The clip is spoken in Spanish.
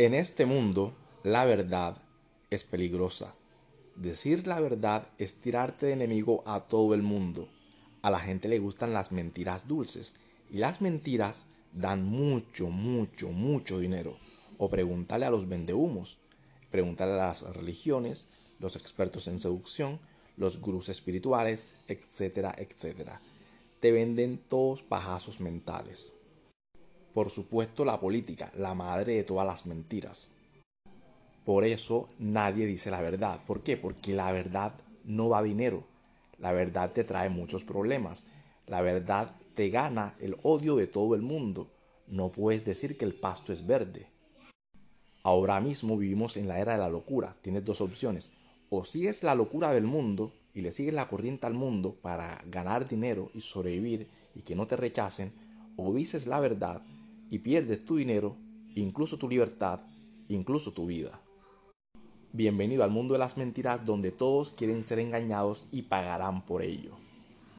En este mundo, la verdad es peligrosa. Decir la verdad es tirarte de enemigo a todo el mundo. A la gente le gustan las mentiras dulces y las mentiras dan mucho, mucho, mucho dinero. O pregúntale a los vendehumos, pregúntale a las religiones, los expertos en seducción, los gurús espirituales, etcétera, etcétera. Te venden todos pajazos mentales. Por supuesto la política, la madre de todas las mentiras. Por eso nadie dice la verdad. ¿Por qué? Porque la verdad no da dinero. La verdad te trae muchos problemas. La verdad te gana el odio de todo el mundo. No puedes decir que el pasto es verde. Ahora mismo vivimos en la era de la locura. Tienes dos opciones. O sigues la locura del mundo y le sigues la corriente al mundo para ganar dinero y sobrevivir y que no te rechacen, o dices la verdad y pierdes tu dinero, incluso tu libertad, incluso tu vida. Bienvenido al mundo de las mentiras donde todos quieren ser engañados y pagarán por ello.